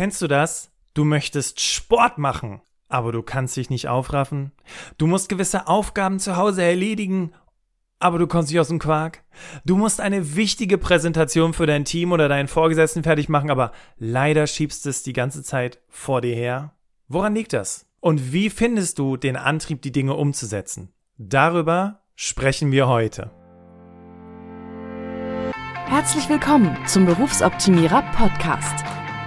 Kennst du das? Du möchtest Sport machen, aber du kannst dich nicht aufraffen. Du musst gewisse Aufgaben zu Hause erledigen, aber du kommst nicht aus dem Quark. Du musst eine wichtige Präsentation für dein Team oder deinen Vorgesetzten fertig machen, aber leider schiebst es die ganze Zeit vor dir her. Woran liegt das? Und wie findest du den Antrieb, die Dinge umzusetzen? Darüber sprechen wir heute. Herzlich willkommen zum Berufsoptimierer Podcast.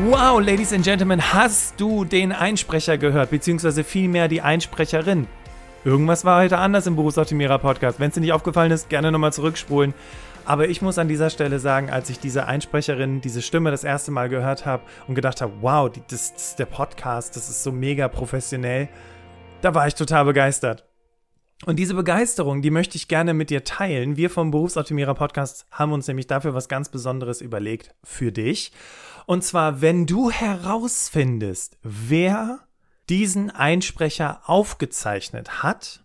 Wow, Ladies and Gentlemen, hast du den Einsprecher gehört, beziehungsweise vielmehr die Einsprecherin? Irgendwas war heute anders im Berufsoptimierer Podcast. Wenn es dir nicht aufgefallen ist, gerne nochmal zurückspulen. Aber ich muss an dieser Stelle sagen, als ich diese Einsprecherin, diese Stimme das erste Mal gehört habe und gedacht habe, wow, das, das ist der Podcast, das ist so mega professionell, da war ich total begeistert. Und diese Begeisterung, die möchte ich gerne mit dir teilen. Wir vom Berufsoptimierer Podcast haben uns nämlich dafür was ganz Besonderes überlegt für dich. Und zwar, wenn du herausfindest, wer diesen Einsprecher aufgezeichnet hat,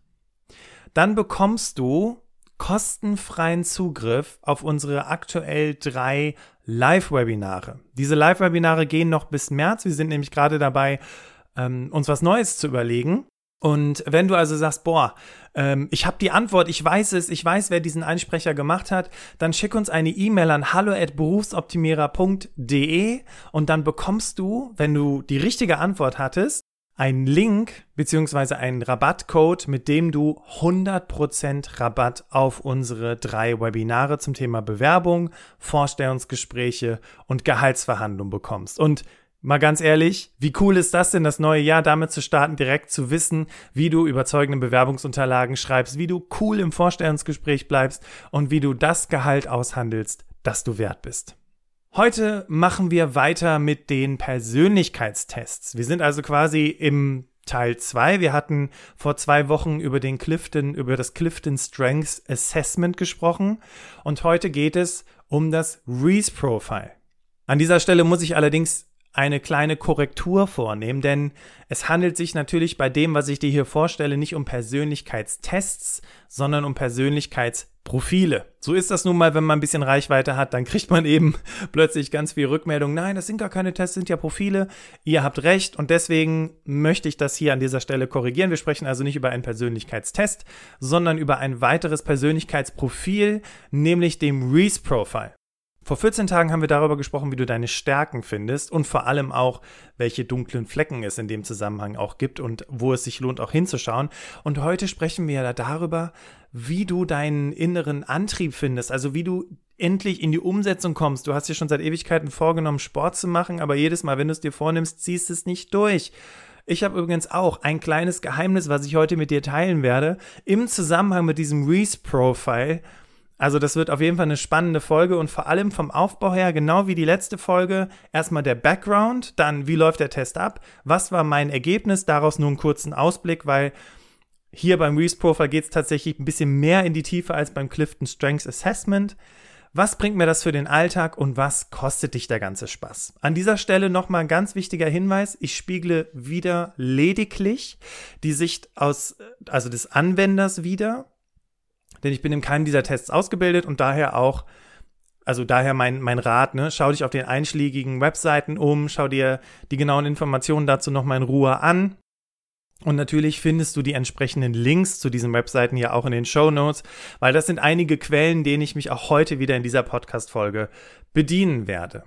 dann bekommst du kostenfreien Zugriff auf unsere aktuell drei Live-Webinare. Diese Live-Webinare gehen noch bis März. Wir sind nämlich gerade dabei, ähm, uns was Neues zu überlegen. Und wenn du also sagst, boah, ähm, ich habe die Antwort, ich weiß es, ich weiß, wer diesen Einsprecher gemacht hat, dann schick uns eine E-Mail an hallo@berufsoptimierer.de und dann bekommst du, wenn du die richtige Antwort hattest, einen Link beziehungsweise einen Rabattcode, mit dem du 100% Rabatt auf unsere drei Webinare zum Thema Bewerbung, Vorstellungsgespräche und Gehaltsverhandlung bekommst. Und Mal ganz ehrlich, wie cool ist das denn, das neue Jahr damit zu starten, direkt zu wissen, wie du überzeugende Bewerbungsunterlagen schreibst, wie du cool im Vorstellungsgespräch bleibst und wie du das Gehalt aushandelst, das du wert bist. Heute machen wir weiter mit den Persönlichkeitstests. Wir sind also quasi im Teil 2. Wir hatten vor zwei Wochen über den Clifton, über das Clifton Strengths Assessment gesprochen und heute geht es um das Reese Profile. An dieser Stelle muss ich allerdings eine kleine Korrektur vornehmen, denn es handelt sich natürlich bei dem, was ich dir hier vorstelle, nicht um Persönlichkeitstests, sondern um Persönlichkeitsprofile. So ist das nun mal, wenn man ein bisschen Reichweite hat, dann kriegt man eben plötzlich ganz viel Rückmeldung. Nein, das sind gar keine Tests, sind ja Profile. Ihr habt recht und deswegen möchte ich das hier an dieser Stelle korrigieren. Wir sprechen also nicht über einen Persönlichkeitstest, sondern über ein weiteres Persönlichkeitsprofil, nämlich dem Reese Profile. Vor 14 Tagen haben wir darüber gesprochen, wie du deine Stärken findest und vor allem auch, welche dunklen Flecken es in dem Zusammenhang auch gibt und wo es sich lohnt, auch hinzuschauen. Und heute sprechen wir ja darüber, wie du deinen inneren Antrieb findest, also wie du endlich in die Umsetzung kommst. Du hast dir schon seit Ewigkeiten vorgenommen, Sport zu machen, aber jedes Mal, wenn du es dir vornimmst, ziehst es nicht durch. Ich habe übrigens auch ein kleines Geheimnis, was ich heute mit dir teilen werde, im Zusammenhang mit diesem Reese-Profile also das wird auf jeden Fall eine spannende Folge und vor allem vom Aufbau her, genau wie die letzte Folge, erstmal der Background, dann wie läuft der Test ab, was war mein Ergebnis, daraus nur einen kurzen Ausblick, weil hier beim Reese Profile geht es tatsächlich ein bisschen mehr in die Tiefe als beim Clifton Strengths Assessment. Was bringt mir das für den Alltag und was kostet dich der ganze Spaß? An dieser Stelle nochmal ein ganz wichtiger Hinweis. Ich spiegle wieder lediglich die Sicht aus, also des Anwenders wieder denn ich bin in keinem dieser Tests ausgebildet und daher auch, also daher mein, mein Rat, ne, schau dich auf den einschlägigen Webseiten um, schau dir die genauen Informationen dazu nochmal in Ruhe an. Und natürlich findest du die entsprechenden Links zu diesen Webseiten hier auch in den Show Notes, weil das sind einige Quellen, denen ich mich auch heute wieder in dieser Podcast-Folge bedienen werde.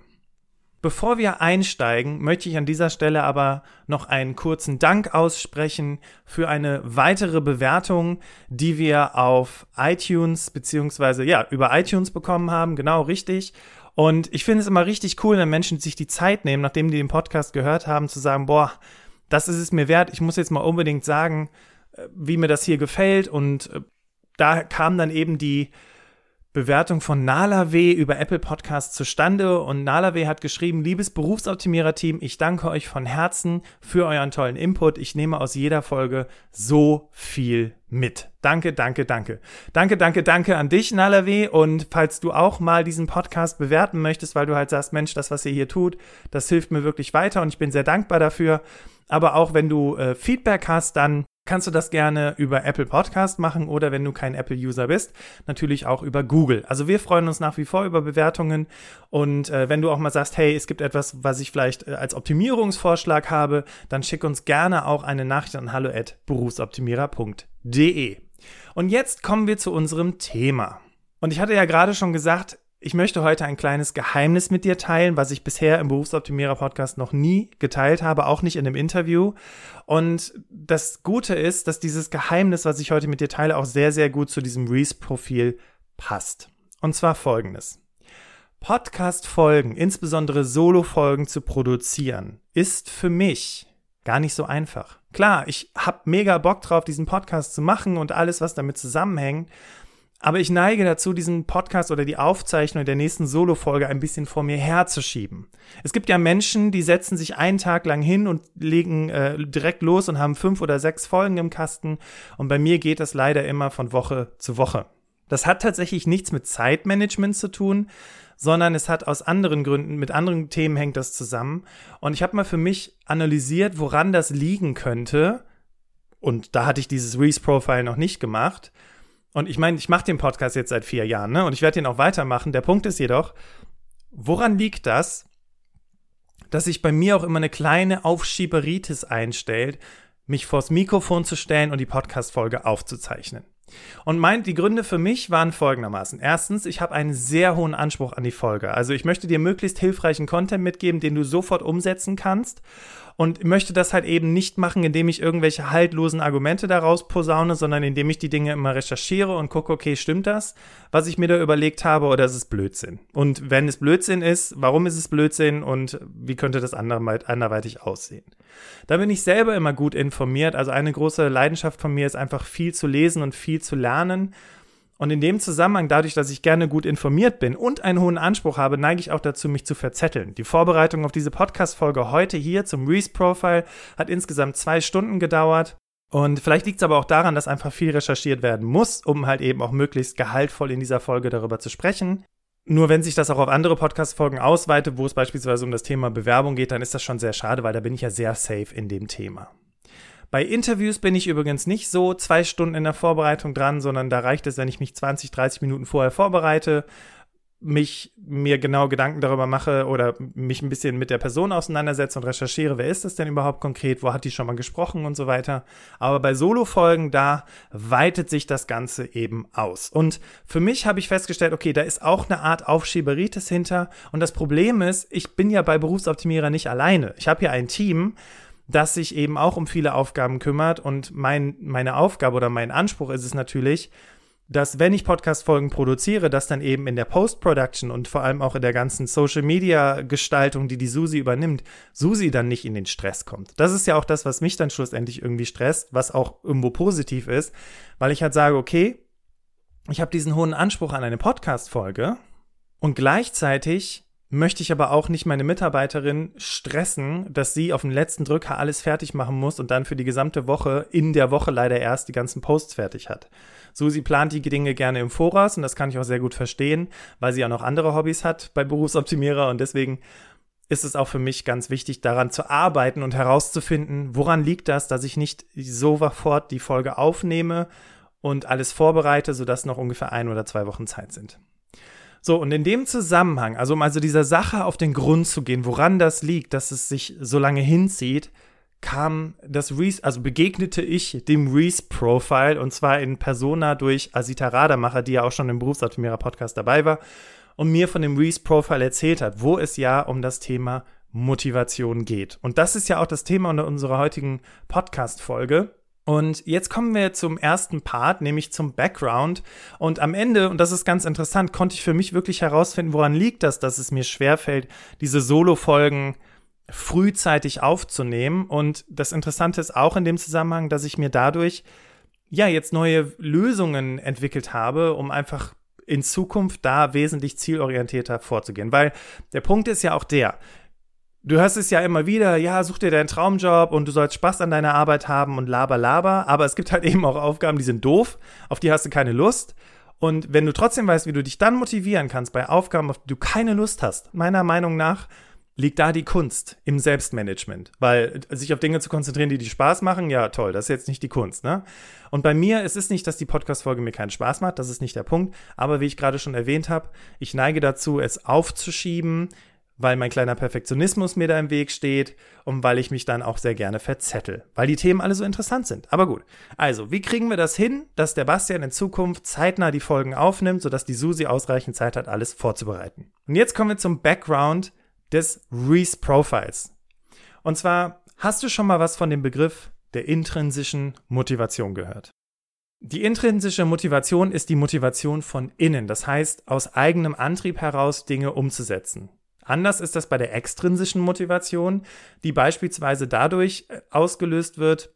Bevor wir einsteigen, möchte ich an dieser Stelle aber noch einen kurzen Dank aussprechen für eine weitere Bewertung, die wir auf iTunes beziehungsweise ja über iTunes bekommen haben. Genau richtig. Und ich finde es immer richtig cool, wenn Menschen sich die Zeit nehmen, nachdem die den Podcast gehört haben, zu sagen, boah, das ist es mir wert. Ich muss jetzt mal unbedingt sagen, äh, wie mir das hier gefällt. Und äh, da kam dann eben die Bewertung von NalaW über Apple Podcasts zustande und NalaW hat geschrieben, liebes Berufsoptimierer-Team, ich danke euch von Herzen für euren tollen Input. Ich nehme aus jeder Folge so viel mit. Danke, danke, danke. Danke, danke, danke an dich, NalaW. Und falls du auch mal diesen Podcast bewerten möchtest, weil du halt sagst, Mensch, das, was ihr hier tut, das hilft mir wirklich weiter und ich bin sehr dankbar dafür. Aber auch wenn du äh, Feedback hast, dann kannst du das gerne über Apple Podcast machen oder wenn du kein Apple-User bist, natürlich auch über Google. Also wir freuen uns nach wie vor über Bewertungen und äh, wenn du auch mal sagst, hey, es gibt etwas, was ich vielleicht äh, als Optimierungsvorschlag habe, dann schick uns gerne auch eine Nachricht an hallo@berufsoptimierer.de. Und jetzt kommen wir zu unserem Thema. Und ich hatte ja gerade schon gesagt, ich möchte heute ein kleines Geheimnis mit dir teilen, was ich bisher im Berufsoptimierer Podcast noch nie geteilt habe, auch nicht in einem Interview. Und das Gute ist, dass dieses Geheimnis, was ich heute mit dir teile, auch sehr, sehr gut zu diesem Reese-Profil passt. Und zwar folgendes. Podcast-Folgen, insbesondere Solo-Folgen zu produzieren, ist für mich gar nicht so einfach. Klar, ich habe mega Bock drauf, diesen Podcast zu machen und alles, was damit zusammenhängt. Aber ich neige dazu, diesen Podcast oder die Aufzeichnung der nächsten Solo-Folge ein bisschen vor mir herzuschieben. Es gibt ja Menschen, die setzen sich einen Tag lang hin und legen äh, direkt los und haben fünf oder sechs Folgen im Kasten. Und bei mir geht das leider immer von Woche zu Woche. Das hat tatsächlich nichts mit Zeitmanagement zu tun, sondern es hat aus anderen Gründen, mit anderen Themen hängt das zusammen. Und ich habe mal für mich analysiert, woran das liegen könnte. Und da hatte ich dieses Reese-Profile noch nicht gemacht und ich meine, ich mache den Podcast jetzt seit vier Jahren, ne? Und ich werde den auch weitermachen. Der Punkt ist jedoch, woran liegt das, dass sich bei mir auch immer eine kleine Aufschieberitis einstellt, mich vors Mikrofon zu stellen und die Podcast-Folge aufzuzeichnen? Und mein, die Gründe für mich waren folgendermaßen. Erstens, ich habe einen sehr hohen Anspruch an die Folge. Also ich möchte dir möglichst hilfreichen Content mitgeben, den du sofort umsetzen kannst und möchte das halt eben nicht machen, indem ich irgendwelche haltlosen Argumente daraus posaune, sondern indem ich die Dinge immer recherchiere und gucke, okay, stimmt das, was ich mir da überlegt habe, oder ist es Blödsinn? Und wenn es Blödsinn ist, warum ist es Blödsinn und wie könnte das anderweitig aussehen? Da bin ich selber immer gut informiert. Also eine große Leidenschaft von mir ist einfach viel zu lesen und viel zu lernen. Und in dem Zusammenhang, dadurch, dass ich gerne gut informiert bin und einen hohen Anspruch habe, neige ich auch dazu, mich zu verzetteln. Die Vorbereitung auf diese Podcast-Folge heute hier zum Reese-Profile hat insgesamt zwei Stunden gedauert. Und vielleicht liegt es aber auch daran, dass einfach viel recherchiert werden muss, um halt eben auch möglichst gehaltvoll in dieser Folge darüber zu sprechen. Nur wenn sich das auch auf andere Podcast-Folgen ausweitet, wo es beispielsweise um das Thema Bewerbung geht, dann ist das schon sehr schade, weil da bin ich ja sehr safe in dem Thema. Bei Interviews bin ich übrigens nicht so zwei Stunden in der Vorbereitung dran, sondern da reicht es, wenn ich mich 20, 30 Minuten vorher vorbereite, mich mir genau Gedanken darüber mache oder mich ein bisschen mit der Person auseinandersetze und recherchiere, wer ist das denn überhaupt konkret, wo hat die schon mal gesprochen und so weiter. Aber bei Solo-Folgen, da weitet sich das Ganze eben aus. Und für mich habe ich festgestellt, okay, da ist auch eine Art Aufschieberitis hinter. Und das Problem ist, ich bin ja bei Berufsoptimierer nicht alleine. Ich habe hier ein Team, das sich eben auch um viele Aufgaben kümmert. Und mein, meine Aufgabe oder mein Anspruch ist es natürlich, dass wenn ich Podcast-Folgen produziere, dass dann eben in der Post-Production und vor allem auch in der ganzen Social-Media-Gestaltung, die die Susi übernimmt, Susi dann nicht in den Stress kommt. Das ist ja auch das, was mich dann schlussendlich irgendwie stresst, was auch irgendwo positiv ist, weil ich halt sage, okay, ich habe diesen hohen Anspruch an eine Podcast-Folge und gleichzeitig möchte ich aber auch nicht meine Mitarbeiterin stressen, dass sie auf den letzten Drücker alles fertig machen muss und dann für die gesamte Woche, in der Woche leider erst die ganzen Posts fertig hat. Susi plant die Dinge gerne im Voraus und das kann ich auch sehr gut verstehen, weil sie ja noch andere Hobbys hat bei Berufsoptimierer und deswegen ist es auch für mich ganz wichtig, daran zu arbeiten und herauszufinden, woran liegt das, dass ich nicht sofort die Folge aufnehme und alles vorbereite, sodass noch ungefähr ein oder zwei Wochen Zeit sind. So, und in dem Zusammenhang, also um also dieser Sache auf den Grund zu gehen, woran das liegt, dass es sich so lange hinzieht, kam das Reese, also begegnete ich dem Reese-Profile und zwar in Persona durch Asita Rademacher, die ja auch schon im Berufsoptimierer Podcast dabei war und mir von dem Reese-Profile erzählt hat, wo es ja um das Thema Motivation geht. Und das ist ja auch das Thema unserer heutigen Podcast-Folge. Und jetzt kommen wir zum ersten Part, nämlich zum Background. Und am Ende, und das ist ganz interessant, konnte ich für mich wirklich herausfinden, woran liegt das, dass es mir schwerfällt, diese Solo-Folgen frühzeitig aufzunehmen. Und das Interessante ist auch in dem Zusammenhang, dass ich mir dadurch ja jetzt neue Lösungen entwickelt habe, um einfach in Zukunft da wesentlich zielorientierter vorzugehen. Weil der Punkt ist ja auch der, Du hörst es ja immer wieder, ja, such dir deinen Traumjob und du sollst Spaß an deiner Arbeit haben und laber, laber. Aber es gibt halt eben auch Aufgaben, die sind doof, auf die hast du keine Lust. Und wenn du trotzdem weißt, wie du dich dann motivieren kannst bei Aufgaben, auf die du keine Lust hast, meiner Meinung nach liegt da die Kunst im Selbstmanagement. Weil sich auf Dinge zu konzentrieren, die dir Spaß machen, ja toll, das ist jetzt nicht die Kunst. Ne? Und bei mir es ist nicht, dass die Podcast-Folge mir keinen Spaß macht, das ist nicht der Punkt. Aber wie ich gerade schon erwähnt habe, ich neige dazu, es aufzuschieben, weil mein kleiner Perfektionismus mir da im Weg steht und weil ich mich dann auch sehr gerne verzettel, weil die Themen alle so interessant sind. Aber gut. Also, wie kriegen wir das hin, dass der Bastian in Zukunft zeitnah die Folgen aufnimmt, sodass die Susi ausreichend Zeit hat, alles vorzubereiten? Und jetzt kommen wir zum Background des Reese Profiles. Und zwar, hast du schon mal was von dem Begriff der intrinsischen Motivation gehört? Die intrinsische Motivation ist die Motivation von innen, das heißt aus eigenem Antrieb heraus Dinge umzusetzen. Anders ist das bei der extrinsischen Motivation, die beispielsweise dadurch äh, ausgelöst wird,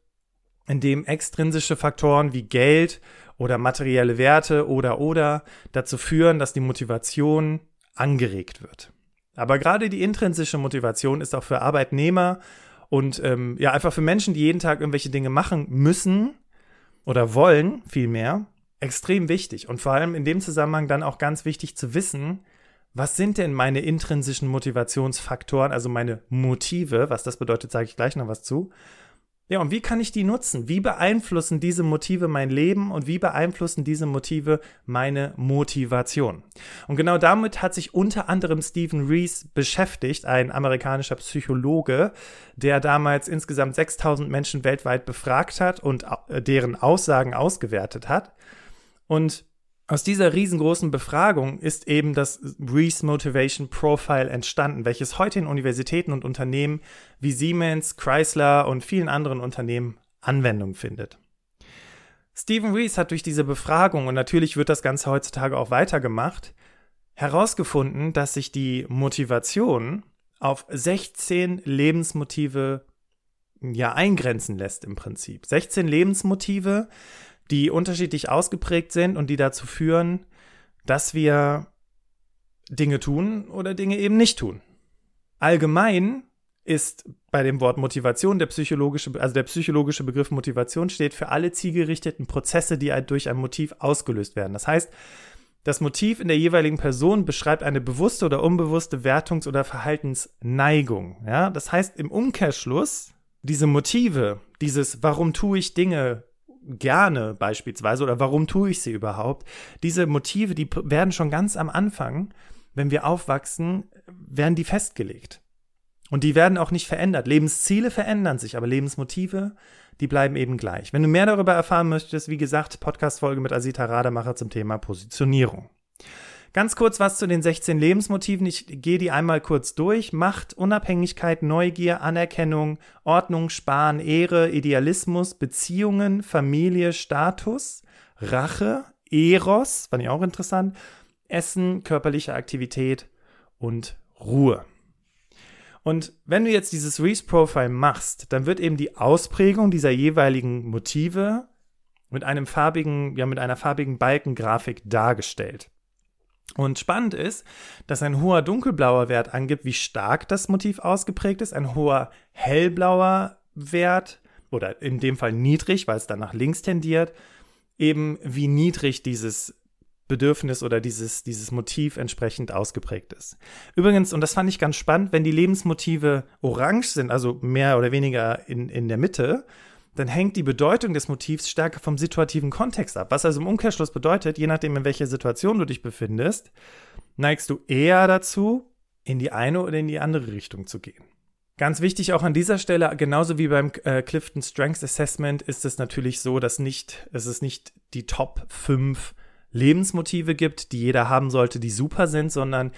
indem extrinsische Faktoren wie Geld oder materielle Werte oder oder dazu führen, dass die Motivation angeregt wird. Aber gerade die intrinsische Motivation ist auch für Arbeitnehmer und ähm, ja einfach für Menschen, die jeden Tag irgendwelche Dinge machen müssen oder wollen, vielmehr, extrem wichtig. Und vor allem in dem Zusammenhang dann auch ganz wichtig zu wissen, was sind denn meine intrinsischen Motivationsfaktoren, also meine Motive? Was das bedeutet, sage ich gleich noch was zu. Ja, und wie kann ich die nutzen? Wie beeinflussen diese Motive mein Leben und wie beeinflussen diese Motive meine Motivation? Und genau damit hat sich unter anderem Stephen Rees beschäftigt, ein amerikanischer Psychologe, der damals insgesamt 6000 Menschen weltweit befragt hat und deren Aussagen ausgewertet hat. Und aus dieser riesengroßen Befragung ist eben das Reese Motivation Profile entstanden, welches heute in Universitäten und Unternehmen wie Siemens, Chrysler und vielen anderen Unternehmen Anwendung findet. Stephen Reese hat durch diese Befragung, und natürlich wird das Ganze heutzutage auch weitergemacht, herausgefunden, dass sich die Motivation auf 16 Lebensmotive ja eingrenzen lässt im Prinzip. 16 Lebensmotive, die unterschiedlich ausgeprägt sind und die dazu führen, dass wir Dinge tun oder Dinge eben nicht tun. Allgemein ist bei dem Wort Motivation der psychologische, also der psychologische Begriff Motivation steht für alle zielgerichteten Prozesse, die durch ein Motiv ausgelöst werden. Das heißt, das Motiv in der jeweiligen Person beschreibt eine bewusste oder unbewusste Wertungs- oder Verhaltensneigung. Ja, das heißt im Umkehrschluss, diese Motive, dieses Warum tue ich Dinge, gerne beispielsweise oder warum tue ich sie überhaupt? Diese Motive, die werden schon ganz am Anfang, wenn wir aufwachsen, werden die festgelegt. Und die werden auch nicht verändert. Lebensziele verändern sich, aber Lebensmotive, die bleiben eben gleich. Wenn du mehr darüber erfahren möchtest, wie gesagt, Podcast-Folge mit Asita Rademacher zum Thema Positionierung. Ganz kurz was zu den 16 Lebensmotiven. Ich gehe die einmal kurz durch. Macht, Unabhängigkeit, Neugier, Anerkennung, Ordnung, Sparen, Ehre, Idealismus, Beziehungen, Familie, Status, Rache, Eros, fand ich auch interessant, Essen, körperliche Aktivität und Ruhe. Und wenn du jetzt dieses Reese Profile machst, dann wird eben die Ausprägung dieser jeweiligen Motive mit einem farbigen, ja, mit einer farbigen Balkengrafik dargestellt. Und spannend ist, dass ein hoher dunkelblauer Wert angibt, wie stark das Motiv ausgeprägt ist, ein hoher hellblauer Wert oder in dem Fall niedrig, weil es dann nach links tendiert, eben wie niedrig dieses Bedürfnis oder dieses, dieses Motiv entsprechend ausgeprägt ist. Übrigens, und das fand ich ganz spannend, wenn die Lebensmotive orange sind, also mehr oder weniger in, in der Mitte, dann hängt die Bedeutung des Motivs stärker vom situativen Kontext ab. Was also im Umkehrschluss bedeutet, je nachdem, in welcher Situation du dich befindest, neigst du eher dazu, in die eine oder in die andere Richtung zu gehen. Ganz wichtig auch an dieser Stelle, genauso wie beim äh, Clifton Strengths Assessment, ist es natürlich so, dass nicht, es ist nicht die Top 5 Lebensmotive gibt, die jeder haben sollte, die super sind, sondern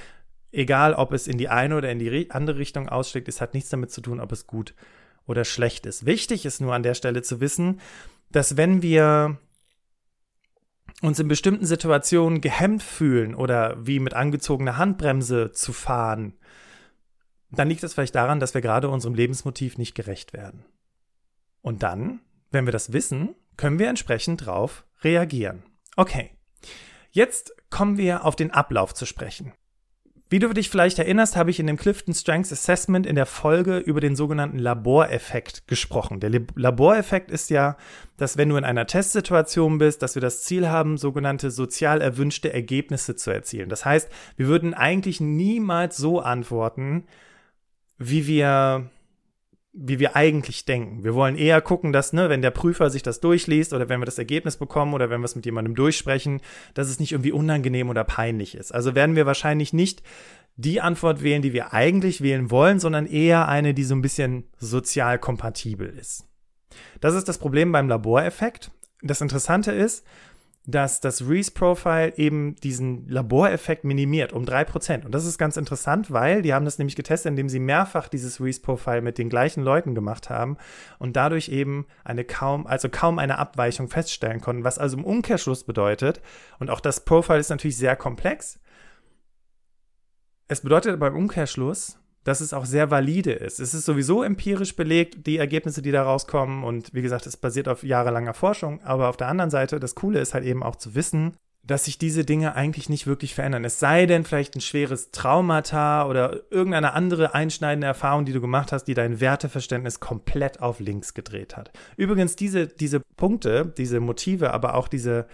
egal, ob es in die eine oder in die andere Richtung ausschlägt, es hat nichts damit zu tun, ob es gut ist oder schlecht ist. Wichtig ist nur an der Stelle zu wissen, dass wenn wir uns in bestimmten Situationen gehemmt fühlen oder wie mit angezogener Handbremse zu fahren, dann liegt es vielleicht daran, dass wir gerade unserem Lebensmotiv nicht gerecht werden. Und dann, wenn wir das wissen, können wir entsprechend drauf reagieren. Okay. Jetzt kommen wir auf den Ablauf zu sprechen. Wie du dich vielleicht erinnerst, habe ich in dem Clifton Strengths Assessment in der Folge über den sogenannten Laboreffekt gesprochen. Der Laboreffekt ist ja, dass wenn du in einer Testsituation bist, dass wir das Ziel haben, sogenannte sozial erwünschte Ergebnisse zu erzielen. Das heißt, wir würden eigentlich niemals so antworten, wie wir wie wir eigentlich denken. Wir wollen eher gucken, dass, ne, wenn der Prüfer sich das durchliest oder wenn wir das Ergebnis bekommen oder wenn wir es mit jemandem durchsprechen, dass es nicht irgendwie unangenehm oder peinlich ist. Also werden wir wahrscheinlich nicht die Antwort wählen, die wir eigentlich wählen wollen, sondern eher eine, die so ein bisschen sozial kompatibel ist. Das ist das Problem beim Laboreffekt. Das Interessante ist, dass das Reese-Profile eben diesen Laboreffekt minimiert um drei Prozent. Und das ist ganz interessant, weil die haben das nämlich getestet, indem sie mehrfach dieses Reese-Profile mit den gleichen Leuten gemacht haben und dadurch eben eine kaum, also kaum eine Abweichung feststellen konnten, was also im Umkehrschluss bedeutet, und auch das Profile ist natürlich sehr komplex. Es bedeutet beim Umkehrschluss, dass es auch sehr valide ist. Es ist sowieso empirisch belegt, die Ergebnisse, die da rauskommen. Und wie gesagt, es basiert auf jahrelanger Forschung. Aber auf der anderen Seite, das Coole ist halt eben auch zu wissen, dass sich diese Dinge eigentlich nicht wirklich verändern. Es sei denn vielleicht ein schweres Traumata oder irgendeine andere einschneidende Erfahrung, die du gemacht hast, die dein Werteverständnis komplett auf links gedreht hat. Übrigens, diese, diese Punkte, diese Motive, aber auch diese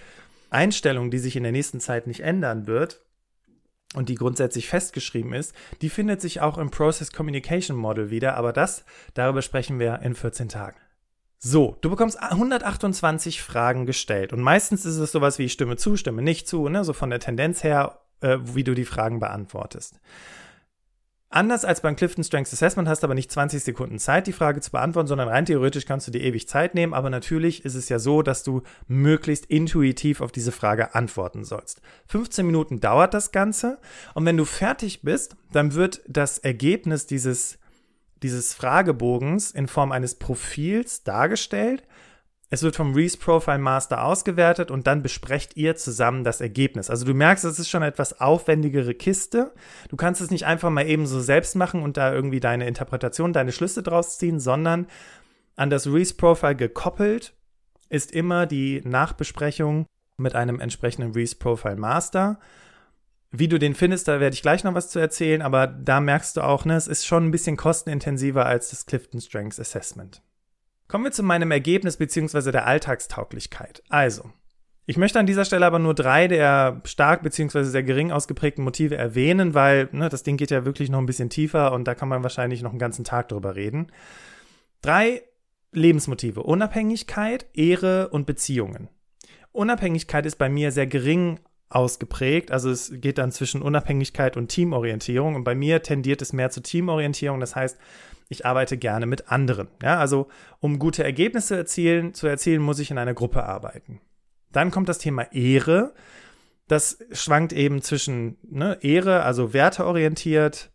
Einstellung, die sich in der nächsten Zeit nicht ändern wird, und die grundsätzlich festgeschrieben ist, die findet sich auch im Process Communication Model wieder, aber das, darüber sprechen wir in 14 Tagen. So, du bekommst 128 Fragen gestellt und meistens ist es sowas wie Stimme zu, Stimme nicht zu, ne, so von der Tendenz her, äh, wie du die Fragen beantwortest. Anders als beim Clifton Strengths Assessment hast du aber nicht 20 Sekunden Zeit, die Frage zu beantworten, sondern rein theoretisch kannst du dir ewig Zeit nehmen. Aber natürlich ist es ja so, dass du möglichst intuitiv auf diese Frage antworten sollst. 15 Minuten dauert das Ganze. Und wenn du fertig bist, dann wird das Ergebnis dieses, dieses Fragebogens in Form eines Profils dargestellt es wird vom Reese Profile Master ausgewertet und dann besprecht ihr zusammen das Ergebnis. Also du merkst, es ist schon eine etwas aufwendigere Kiste. Du kannst es nicht einfach mal eben so selbst machen und da irgendwie deine Interpretation, deine Schlüsse draus ziehen, sondern an das Reese Profile gekoppelt ist immer die Nachbesprechung mit einem entsprechenden Reese Profile Master. Wie du den findest, da werde ich gleich noch was zu erzählen, aber da merkst du auch, ne, es ist schon ein bisschen kostenintensiver als das Clifton Strengths Assessment. Kommen wir zu meinem Ergebnis bzw. der Alltagstauglichkeit. Also, ich möchte an dieser Stelle aber nur drei der stark bzw. sehr gering ausgeprägten Motive erwähnen, weil ne, das Ding geht ja wirklich noch ein bisschen tiefer und da kann man wahrscheinlich noch einen ganzen Tag drüber reden. Drei Lebensmotive. Unabhängigkeit, Ehre und Beziehungen. Unabhängigkeit ist bei mir sehr gering ausgeprägt. Also es geht dann zwischen Unabhängigkeit und Teamorientierung. Und bei mir tendiert es mehr zu Teamorientierung. Das heißt, ich arbeite gerne mit anderen. Ja, also um gute Ergebnisse erzielen, zu erzielen, muss ich in einer Gruppe arbeiten. Dann kommt das Thema Ehre. Das schwankt eben zwischen ne, Ehre, also werteorientiert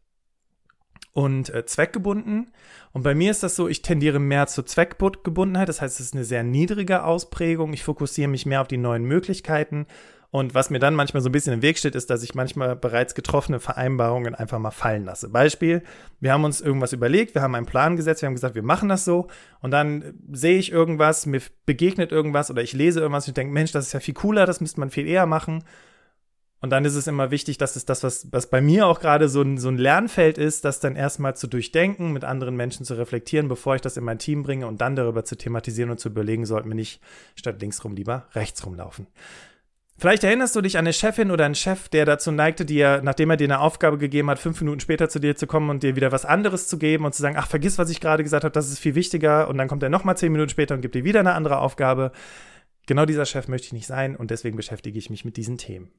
und äh, zweckgebunden. Und bei mir ist das so, ich tendiere mehr zur Zweckgebundenheit. Das heißt, es ist eine sehr niedrige Ausprägung. Ich fokussiere mich mehr auf die neuen Möglichkeiten und was mir dann manchmal so ein bisschen im Weg steht, ist, dass ich manchmal bereits getroffene Vereinbarungen einfach mal fallen lasse. Beispiel, wir haben uns irgendwas überlegt, wir haben einen Plan gesetzt, wir haben gesagt, wir machen das so. Und dann sehe ich irgendwas, mir begegnet irgendwas oder ich lese irgendwas und ich denke, Mensch, das ist ja viel cooler, das müsste man viel eher machen. Und dann ist es immer wichtig, dass es das, was, was bei mir auch gerade so ein, so ein Lernfeld ist, das dann erstmal zu durchdenken, mit anderen Menschen zu reflektieren, bevor ich das in mein Team bringe und dann darüber zu thematisieren und zu überlegen, sollten wir nicht statt links rum lieber rechts rumlaufen. Vielleicht erinnerst du dich an eine Chefin oder einen Chef, der dazu neigte, dir, nachdem er dir eine Aufgabe gegeben hat, fünf Minuten später zu dir zu kommen und dir wieder was anderes zu geben und zu sagen, ach, vergiss, was ich gerade gesagt habe, das ist viel wichtiger. Und dann kommt er nochmal zehn Minuten später und gibt dir wieder eine andere Aufgabe. Genau dieser Chef möchte ich nicht sein und deswegen beschäftige ich mich mit diesen Themen.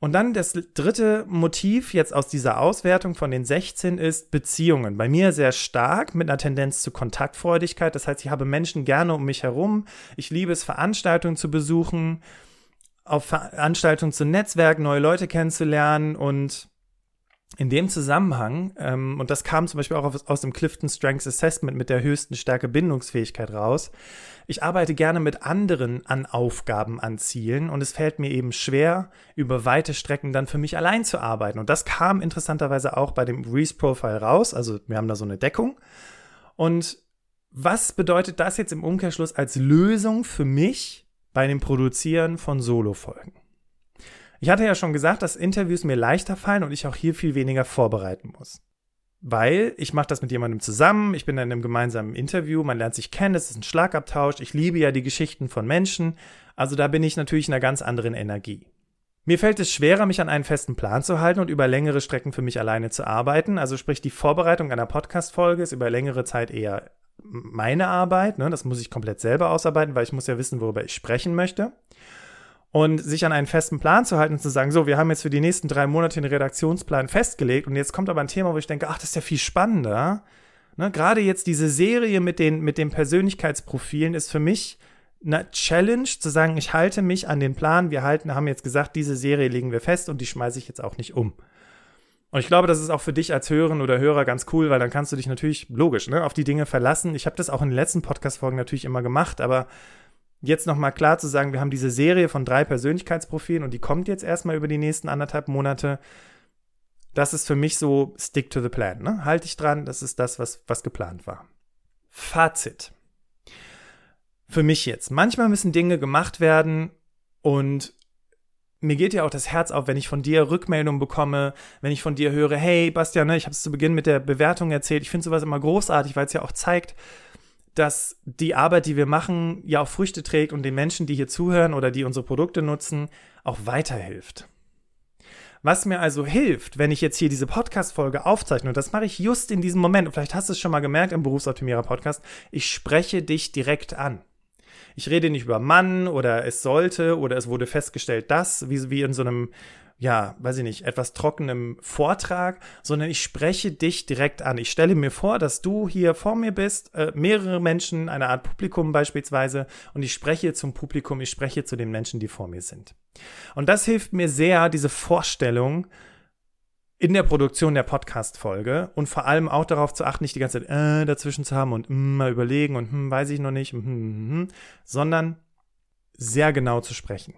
Und dann das dritte Motiv jetzt aus dieser Auswertung von den 16 ist Beziehungen. Bei mir sehr stark mit einer Tendenz zu Kontaktfreudigkeit. Das heißt, ich habe Menschen gerne um mich herum. Ich liebe es, Veranstaltungen zu besuchen auf Veranstaltungen zu Netzwerken, neue Leute kennenzulernen und in dem Zusammenhang, ähm, und das kam zum Beispiel auch aus, aus dem Clifton Strengths Assessment mit der höchsten Stärke Bindungsfähigkeit raus, ich arbeite gerne mit anderen an Aufgaben, an Zielen und es fällt mir eben schwer, über weite Strecken dann für mich allein zu arbeiten. Und das kam interessanterweise auch bei dem Reese Profile raus, also wir haben da so eine Deckung. Und was bedeutet das jetzt im Umkehrschluss als Lösung für mich, bei dem Produzieren von Solo-Folgen. Ich hatte ja schon gesagt, dass Interviews mir leichter fallen und ich auch hier viel weniger vorbereiten muss. Weil ich mache das mit jemandem zusammen, ich bin in einem gemeinsamen Interview, man lernt sich kennen, es ist ein Schlagabtausch, ich liebe ja die Geschichten von Menschen, also da bin ich natürlich in einer ganz anderen Energie. Mir fällt es schwerer, mich an einen festen Plan zu halten und über längere Strecken für mich alleine zu arbeiten. Also sprich, die Vorbereitung einer Podcast-Folge ist über längere Zeit eher meine Arbeit. Ne? Das muss ich komplett selber ausarbeiten, weil ich muss ja wissen, worüber ich sprechen möchte. Und sich an einen festen Plan zu halten und zu sagen, so, wir haben jetzt für die nächsten drei Monate den Redaktionsplan festgelegt und jetzt kommt aber ein Thema, wo ich denke, ach, das ist ja viel spannender. Ne? Gerade jetzt diese Serie mit den, mit den Persönlichkeitsprofilen ist für mich eine Challenge, zu sagen, ich halte mich an den Plan. Wir halten, haben jetzt gesagt, diese Serie legen wir fest und die schmeiße ich jetzt auch nicht um. Und ich glaube, das ist auch für dich als Hörerin oder Hörer ganz cool, weil dann kannst du dich natürlich logisch ne, auf die Dinge verlassen. Ich habe das auch in den letzten Podcast-Folgen natürlich immer gemacht, aber jetzt nochmal klar zu sagen, wir haben diese Serie von drei Persönlichkeitsprofilen und die kommt jetzt erstmal über die nächsten anderthalb Monate. Das ist für mich so stick to the plan. Ne? Halte ich dran, das ist das, was, was geplant war. Fazit. Für mich jetzt. Manchmal müssen Dinge gemacht werden und mir geht ja auch das Herz auf, wenn ich von dir Rückmeldungen bekomme, wenn ich von dir höre, hey Bastian, ne, ich habe es zu Beginn mit der Bewertung erzählt, ich finde sowas immer großartig, weil es ja auch zeigt, dass die Arbeit, die wir machen, ja auch Früchte trägt und den Menschen, die hier zuhören oder die unsere Produkte nutzen, auch weiterhilft. Was mir also hilft, wenn ich jetzt hier diese Podcast-Folge aufzeichne, und das mache ich just in diesem Moment, und vielleicht hast du es schon mal gemerkt im Berufsoptimierer-Podcast, ich spreche dich direkt an. Ich rede nicht über Mann oder es sollte oder es wurde festgestellt, dass, wie, wie in so einem ja, weiß ich nicht, etwas trockenem Vortrag, sondern ich spreche dich direkt an. Ich stelle mir vor, dass du hier vor mir bist, äh, mehrere Menschen, eine Art Publikum beispielsweise, und ich spreche zum Publikum, ich spreche zu den Menschen, die vor mir sind. Und das hilft mir sehr, diese Vorstellung in der Produktion der Podcast-Folge und vor allem auch darauf zu achten, nicht die ganze Zeit äh, dazwischen zu haben und mm, mal überlegen und hm, weiß ich noch nicht, hm, hm, hm, hm sondern sehr genau zu sprechen.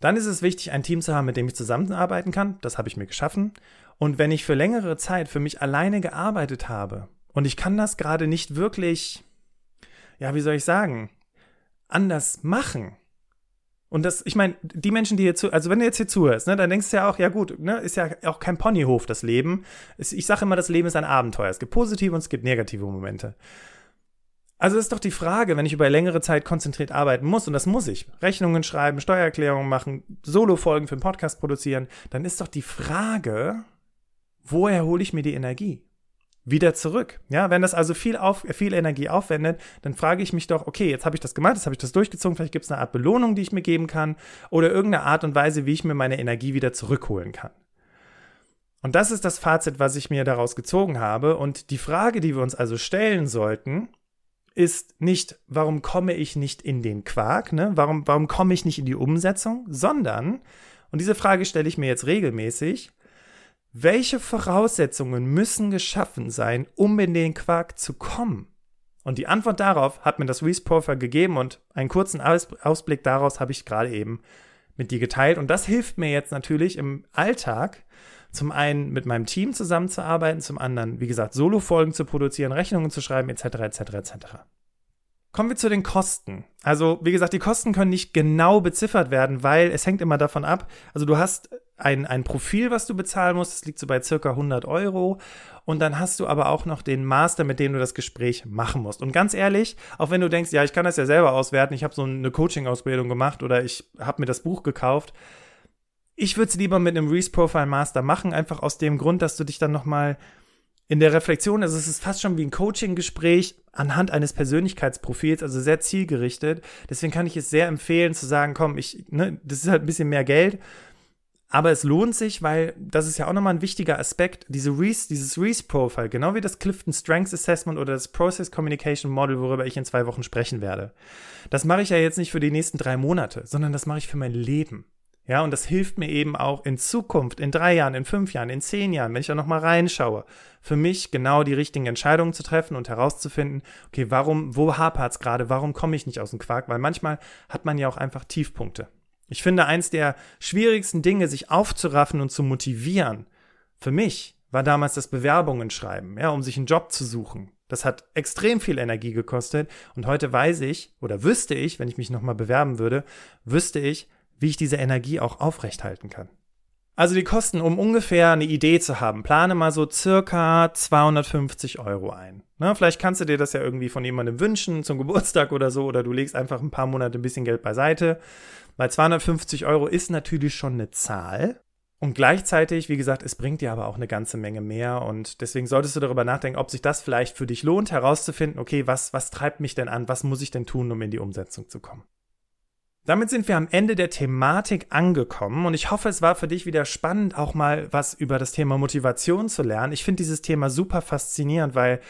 Dann ist es wichtig, ein Team zu haben, mit dem ich zusammenarbeiten kann. Das habe ich mir geschaffen. Und wenn ich für längere Zeit für mich alleine gearbeitet habe und ich kann das gerade nicht wirklich, ja, wie soll ich sagen, anders machen. Und das, ich meine, die Menschen, die hier zu, also wenn du jetzt hier zuhörst, ne, dann denkst du ja auch, ja gut, ne, ist ja auch kein Ponyhof, das Leben. Ich sage immer, das Leben ist ein Abenteuer. Es gibt positive und es gibt negative Momente. Also ist doch die Frage, wenn ich über längere Zeit konzentriert arbeiten muss, und das muss ich, Rechnungen schreiben, Steuererklärungen machen, Solo-Folgen für den Podcast produzieren, dann ist doch die Frage, woher hole ich mir die Energie? Wieder zurück. Ja, wenn das also viel, auf, viel Energie aufwendet, dann frage ich mich doch, okay, jetzt habe ich das gemacht, jetzt habe ich das durchgezogen, vielleicht gibt es eine Art Belohnung, die ich mir geben kann, oder irgendeine Art und Weise, wie ich mir meine Energie wieder zurückholen kann. Und das ist das Fazit, was ich mir daraus gezogen habe. Und die Frage, die wir uns also stellen sollten, ist nicht, warum komme ich nicht in den Quark, ne? warum, warum komme ich nicht in die Umsetzung, sondern, und diese Frage stelle ich mir jetzt regelmäßig, welche Voraussetzungen müssen geschaffen sein, um in den Quark zu kommen? Und die Antwort darauf hat mir das Reese gegeben und einen kurzen Ausblick daraus habe ich gerade eben mit dir geteilt. Und das hilft mir jetzt natürlich im Alltag, zum einen mit meinem Team zusammenzuarbeiten, zum anderen, wie gesagt, Solo-Folgen zu produzieren, Rechnungen zu schreiben, etc., etc., etc. Kommen wir zu den Kosten. Also, wie gesagt, die Kosten können nicht genau beziffert werden, weil es hängt immer davon ab. Also, du hast ein, ein Profil, was du bezahlen musst, das liegt so bei circa 100 Euro. Und dann hast du aber auch noch den Master, mit dem du das Gespräch machen musst. Und ganz ehrlich, auch wenn du denkst, ja, ich kann das ja selber auswerten, ich habe so eine Coaching-Ausbildung gemacht oder ich habe mir das Buch gekauft, ich würde es lieber mit einem Reese Profile Master machen, einfach aus dem Grund, dass du dich dann nochmal in der Reflexion, also es ist fast schon wie ein Coaching-Gespräch anhand eines Persönlichkeitsprofils, also sehr zielgerichtet. Deswegen kann ich es sehr empfehlen zu sagen, komm, ich, ne, das ist halt ein bisschen mehr Geld, aber es lohnt sich, weil das ist ja auch nochmal ein wichtiger Aspekt, diese Reese, dieses Reese-Profile, genau wie das Clifton Strengths Assessment oder das Process Communication Model, worüber ich in zwei Wochen sprechen werde. Das mache ich ja jetzt nicht für die nächsten drei Monate, sondern das mache ich für mein Leben. Ja, und das hilft mir eben auch in Zukunft, in drei Jahren, in fünf Jahren, in zehn Jahren, wenn ich da nochmal reinschaue, für mich genau die richtigen Entscheidungen zu treffen und herauszufinden, okay, warum, wo hapert's gerade, warum komme ich nicht aus dem Quark? Weil manchmal hat man ja auch einfach Tiefpunkte. Ich finde, eins der schwierigsten Dinge, sich aufzuraffen und zu motivieren, für mich war damals das Bewerbungen schreiben, ja, um sich einen Job zu suchen. Das hat extrem viel Energie gekostet und heute weiß ich oder wüsste ich, wenn ich mich nochmal bewerben würde, wüsste ich, wie ich diese Energie auch aufrechthalten kann. Also die Kosten, um ungefähr eine Idee zu haben, plane mal so circa 250 Euro ein. Ne, vielleicht kannst du dir das ja irgendwie von jemandem wünschen zum Geburtstag oder so, oder du legst einfach ein paar Monate ein bisschen Geld beiseite. Weil 250 Euro ist natürlich schon eine Zahl. Und gleichzeitig, wie gesagt, es bringt dir aber auch eine ganze Menge mehr. Und deswegen solltest du darüber nachdenken, ob sich das vielleicht für dich lohnt, herauszufinden, okay, was, was treibt mich denn an? Was muss ich denn tun, um in die Umsetzung zu kommen? Damit sind wir am Ende der Thematik angekommen und ich hoffe, es war für dich wieder spannend, auch mal was über das Thema Motivation zu lernen. Ich finde dieses Thema super faszinierend, weil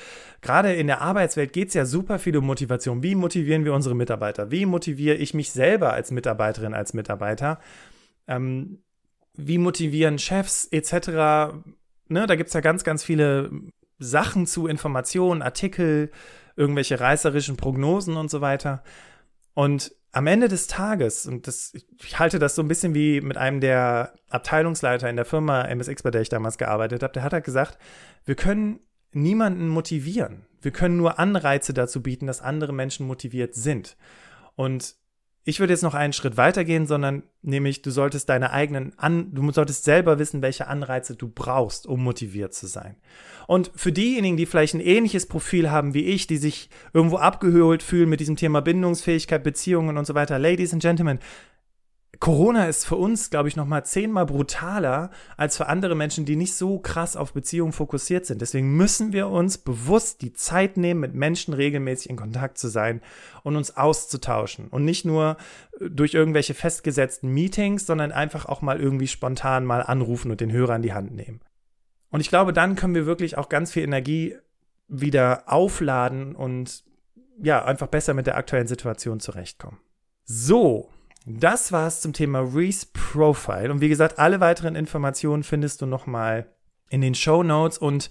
gerade in der Arbeitswelt geht es ja super viel um Motivation. Wie motivieren wir unsere Mitarbeiter? Wie motiviere ich mich selber als Mitarbeiterin, als Mitarbeiter? Ähm, wie motivieren Chefs etc.? Ne, da gibt es ja ganz, ganz viele Sachen zu, Informationen, Artikel, irgendwelche reißerischen Prognosen und so weiter. Und am Ende des Tages, und das, ich halte das so ein bisschen wie mit einem der Abteilungsleiter in der Firma MSX, bei der ich damals gearbeitet habe, der hat halt gesagt, wir können niemanden motivieren. Wir können nur Anreize dazu bieten, dass andere Menschen motiviert sind. Und ich würde jetzt noch einen Schritt weitergehen, sondern nämlich du solltest deine eigenen An du solltest selber wissen, welche Anreize du brauchst, um motiviert zu sein. Und für diejenigen, die vielleicht ein ähnliches Profil haben wie ich, die sich irgendwo abgehöhlt fühlen mit diesem Thema Bindungsfähigkeit, Beziehungen und so weiter, Ladies and Gentlemen, Corona ist für uns, glaube ich, noch mal zehnmal brutaler als für andere Menschen, die nicht so krass auf Beziehungen fokussiert sind. Deswegen müssen wir uns bewusst die Zeit nehmen, mit Menschen regelmäßig in Kontakt zu sein und uns auszutauschen. Und nicht nur äh, durch irgendwelche festgesetzten Meetings, sondern einfach auch mal irgendwie spontan mal anrufen und den Hörer in die Hand nehmen. Und ich glaube, dann können wir wirklich auch ganz viel Energie wieder aufladen und ja, einfach besser mit der aktuellen Situation zurechtkommen. So, das war's zum Thema Reese Profile. Und wie gesagt, alle weiteren Informationen findest du nochmal in den Show Notes und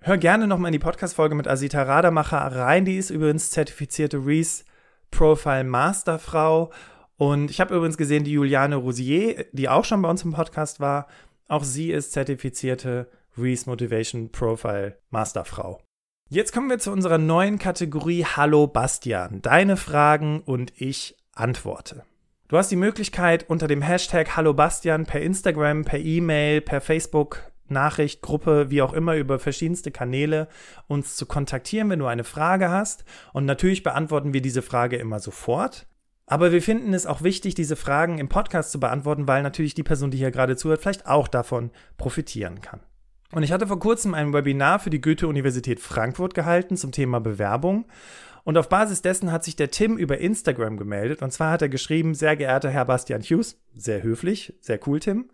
hör gerne nochmal in die Podcast-Folge mit Asita Rademacher rein. Die ist übrigens zertifizierte Reese Profile Masterfrau. Und ich habe übrigens gesehen, die Juliane Rosier, die auch schon bei uns im Podcast war, auch sie ist zertifizierte Reese Motivation Profile Masterfrau. Jetzt kommen wir zu unserer neuen Kategorie Hallo Bastian. Deine Fragen und ich antworte. Du hast die Möglichkeit, unter dem Hashtag Hallo Bastian per Instagram, per E-Mail, per Facebook, Nachricht, Gruppe, wie auch immer, über verschiedenste Kanäle uns zu kontaktieren, wenn du eine Frage hast. Und natürlich beantworten wir diese Frage immer sofort. Aber wir finden es auch wichtig, diese Fragen im Podcast zu beantworten, weil natürlich die Person, die hier gerade zuhört, vielleicht auch davon profitieren kann. Und ich hatte vor kurzem ein Webinar für die Goethe-Universität Frankfurt gehalten zum Thema Bewerbung. Und auf Basis dessen hat sich der Tim über Instagram gemeldet. Und zwar hat er geschrieben, sehr geehrter Herr Bastian Hughes, sehr höflich, sehr cool, Tim.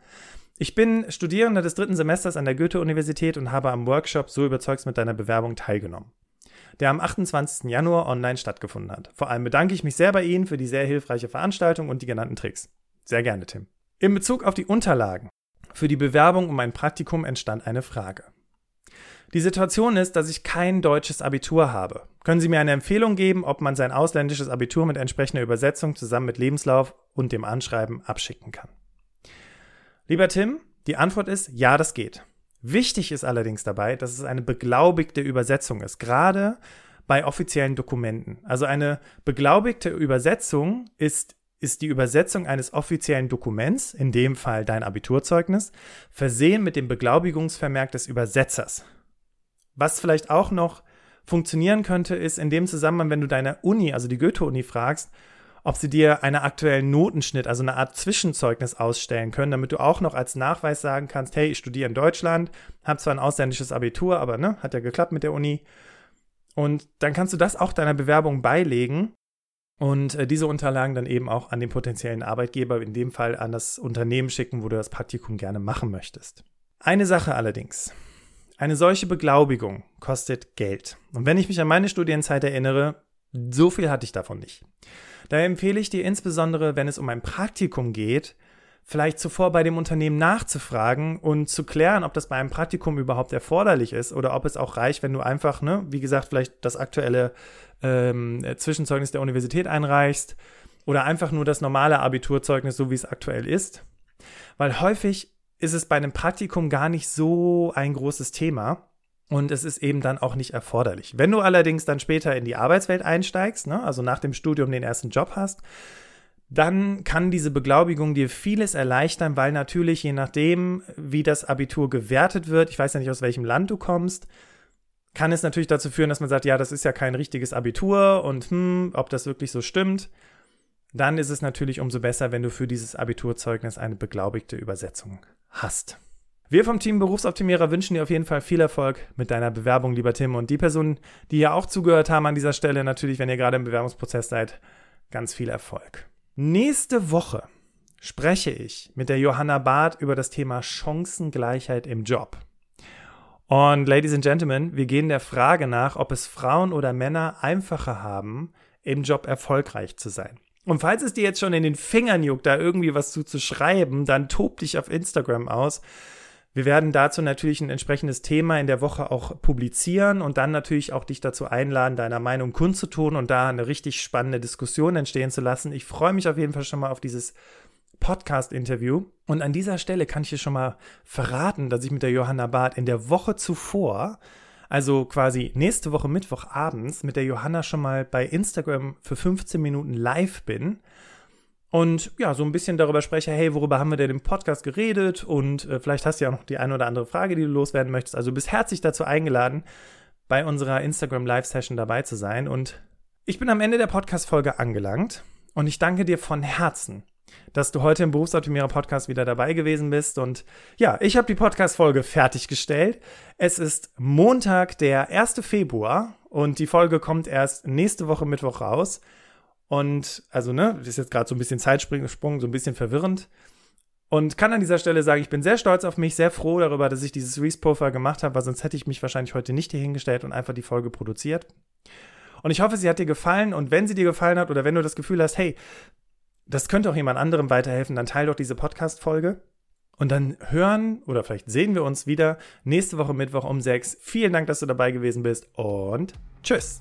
Ich bin Studierender des dritten Semesters an der Goethe-Universität und habe am Workshop So überzeugst mit deiner Bewerbung teilgenommen, der am 28. Januar online stattgefunden hat. Vor allem bedanke ich mich sehr bei Ihnen für die sehr hilfreiche Veranstaltung und die genannten Tricks. Sehr gerne, Tim. In Bezug auf die Unterlagen für die Bewerbung um ein Praktikum entstand eine Frage. Die Situation ist, dass ich kein deutsches Abitur habe. Können Sie mir eine Empfehlung geben, ob man sein ausländisches Abitur mit entsprechender Übersetzung zusammen mit Lebenslauf und dem Anschreiben abschicken kann? Lieber Tim, die Antwort ist ja, das geht. Wichtig ist allerdings dabei, dass es eine beglaubigte Übersetzung ist, gerade bei offiziellen Dokumenten. Also eine beglaubigte Übersetzung ist, ist die Übersetzung eines offiziellen Dokuments, in dem Fall dein Abiturzeugnis, versehen mit dem Beglaubigungsvermerk des Übersetzers. Was vielleicht auch noch funktionieren könnte, ist in dem Zusammenhang, wenn du deine Uni, also die Goethe-Uni, fragst, ob sie dir einen aktuellen Notenschnitt, also eine Art Zwischenzeugnis ausstellen können, damit du auch noch als Nachweis sagen kannst, hey, ich studiere in Deutschland, habe zwar ein ausländisches Abitur, aber ne, hat ja geklappt mit der Uni. Und dann kannst du das auch deiner Bewerbung beilegen und äh, diese Unterlagen dann eben auch an den potenziellen Arbeitgeber, in dem Fall an das Unternehmen schicken, wo du das Praktikum gerne machen möchtest. Eine Sache allerdings. Eine solche Beglaubigung kostet Geld. Und wenn ich mich an meine Studienzeit erinnere, so viel hatte ich davon nicht. Daher empfehle ich dir insbesondere, wenn es um ein Praktikum geht, vielleicht zuvor bei dem Unternehmen nachzufragen und zu klären, ob das bei einem Praktikum überhaupt erforderlich ist oder ob es auch reicht, wenn du einfach, ne, wie gesagt, vielleicht das aktuelle ähm, Zwischenzeugnis der Universität einreichst oder einfach nur das normale Abiturzeugnis, so wie es aktuell ist. Weil häufig ist es bei einem Praktikum gar nicht so ein großes Thema. Und es ist eben dann auch nicht erforderlich. Wenn du allerdings dann später in die Arbeitswelt einsteigst, ne, also nach dem Studium den ersten Job hast, dann kann diese Beglaubigung dir vieles erleichtern, weil natürlich je nachdem, wie das Abitur gewertet wird, ich weiß ja nicht, aus welchem Land du kommst, kann es natürlich dazu führen, dass man sagt, ja, das ist ja kein richtiges Abitur und hm, ob das wirklich so stimmt. Dann ist es natürlich umso besser, wenn du für dieses Abiturzeugnis eine beglaubigte Übersetzung hast. Wir vom Team Berufsoptimierer wünschen dir auf jeden Fall viel Erfolg mit deiner Bewerbung, lieber Tim. Und die Personen, die ja auch zugehört haben an dieser Stelle, natürlich, wenn ihr gerade im Bewerbungsprozess seid, ganz viel Erfolg. Nächste Woche spreche ich mit der Johanna Barth über das Thema Chancengleichheit im Job. Und Ladies and Gentlemen, wir gehen der Frage nach, ob es Frauen oder Männer einfacher haben, im Job erfolgreich zu sein. Und falls es dir jetzt schon in den Fingern juckt, da irgendwie was zu, zu schreiben, dann tob dich auf Instagram aus. Wir werden dazu natürlich ein entsprechendes Thema in der Woche auch publizieren und dann natürlich auch dich dazu einladen, deiner Meinung kundzutun und da eine richtig spannende Diskussion entstehen zu lassen. Ich freue mich auf jeden Fall schon mal auf dieses Podcast-Interview. Und an dieser Stelle kann ich dir schon mal verraten, dass ich mit der Johanna Barth in der Woche zuvor, also quasi nächste Woche Mittwochabends, mit der Johanna schon mal bei Instagram für 15 Minuten live bin und ja, so ein bisschen darüber spreche, hey, worüber haben wir denn im Podcast geredet? Und äh, vielleicht hast du ja auch noch die eine oder andere Frage, die du loswerden möchtest. Also bist herzlich dazu eingeladen, bei unserer Instagram Live Session dabei zu sein. Und ich bin am Ende der Podcast Folge angelangt. Und ich danke dir von Herzen dass du heute im Berufsoptimierer Podcast wieder dabei gewesen bist. Und ja, ich habe die Podcast-Folge fertiggestellt. Es ist Montag, der 1. Februar und die Folge kommt erst nächste Woche Mittwoch raus. Und also, ne, ist jetzt gerade so ein bisschen Zeitsprung, so ein bisschen verwirrend. Und kann an dieser Stelle sagen, ich bin sehr stolz auf mich, sehr froh darüber, dass ich dieses Reese-Profile gemacht habe, weil sonst hätte ich mich wahrscheinlich heute nicht hier hingestellt und einfach die Folge produziert. Und ich hoffe, sie hat dir gefallen. Und wenn sie dir gefallen hat oder wenn du das Gefühl hast, hey, das könnte auch jemand anderem weiterhelfen, dann teile doch diese Podcast-Folge. Und dann hören oder vielleicht sehen wir uns wieder nächste Woche Mittwoch um sechs. Vielen Dank, dass du dabei gewesen bist und tschüss.